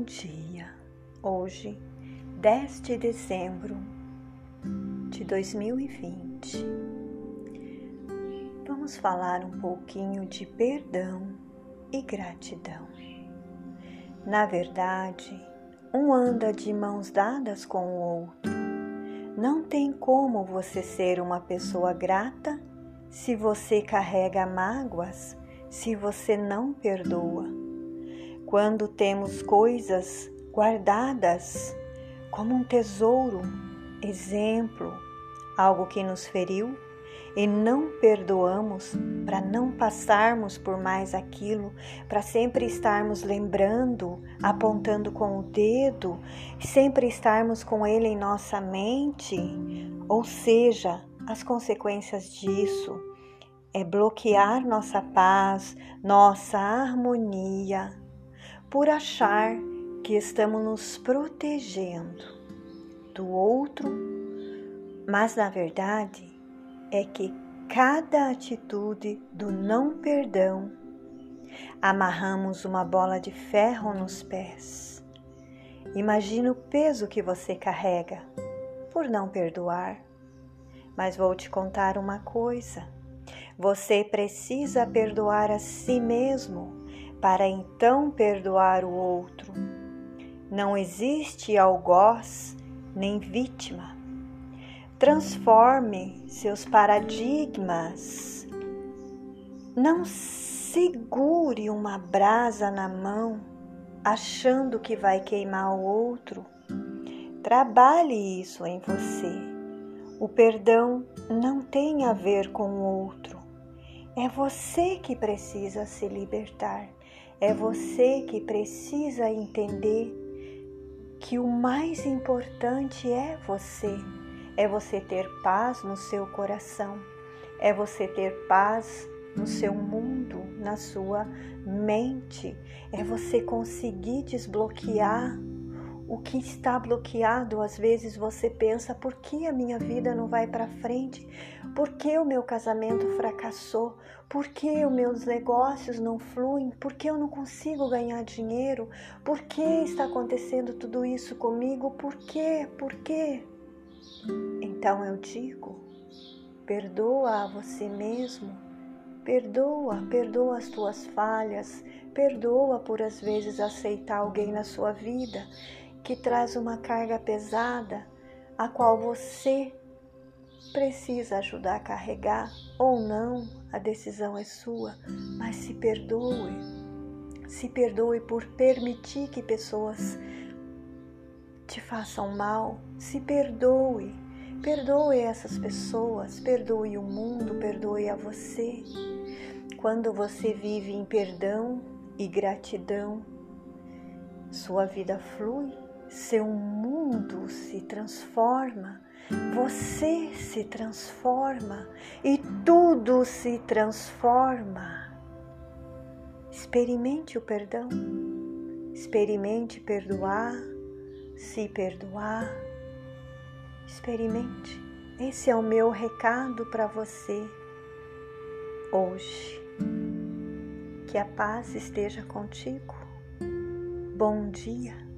Bom dia. Hoje, 10 de dezembro de 2020. Vamos falar um pouquinho de perdão e gratidão. Na verdade, um anda de mãos dadas com o outro. Não tem como você ser uma pessoa grata se você carrega mágoas, se você não perdoa quando temos coisas guardadas como um tesouro, exemplo, algo que nos feriu e não perdoamos para não passarmos por mais aquilo, para sempre estarmos lembrando, apontando com o dedo, sempre estarmos com ele em nossa mente, ou seja, as consequências disso é bloquear nossa paz, nossa harmonia, por achar que estamos nos protegendo do outro, mas na verdade é que cada atitude do não perdão amarramos uma bola de ferro nos pés. Imagina o peso que você carrega por não perdoar. Mas vou te contar uma coisa: você precisa perdoar a si mesmo para então perdoar o outro. Não existe algoz nem vítima. Transforme seus paradigmas. Não segure uma brasa na mão achando que vai queimar o outro. Trabalhe isso em você. O perdão não tem a ver com o outro. É você que precisa se libertar. É você que precisa entender que o mais importante é você. É você ter paz no seu coração. É você ter paz no seu mundo, na sua mente. É você conseguir desbloquear o que está bloqueado. Às vezes você pensa: por que a minha vida não vai para frente? Por que o meu casamento fracassou? Por que os meus negócios não fluem? Por que eu não consigo ganhar dinheiro? Por que está acontecendo tudo isso comigo? Por quê? Por quê? Então eu digo: perdoa a você mesmo. Perdoa, perdoa as tuas falhas, perdoa por às vezes aceitar alguém na sua vida que traz uma carga pesada, a qual você precisa ajudar a carregar ou não, a decisão é sua, mas se perdoe. Se perdoe por permitir que pessoas te façam mal. Se perdoe. Perdoe essas pessoas, perdoe o mundo, perdoe a você. Quando você vive em perdão e gratidão, sua vida flui seu mundo se transforma, você se transforma e tudo se transforma. Experimente o perdão, experimente perdoar, se perdoar. Experimente. Esse é o meu recado para você hoje. Que a paz esteja contigo. Bom dia.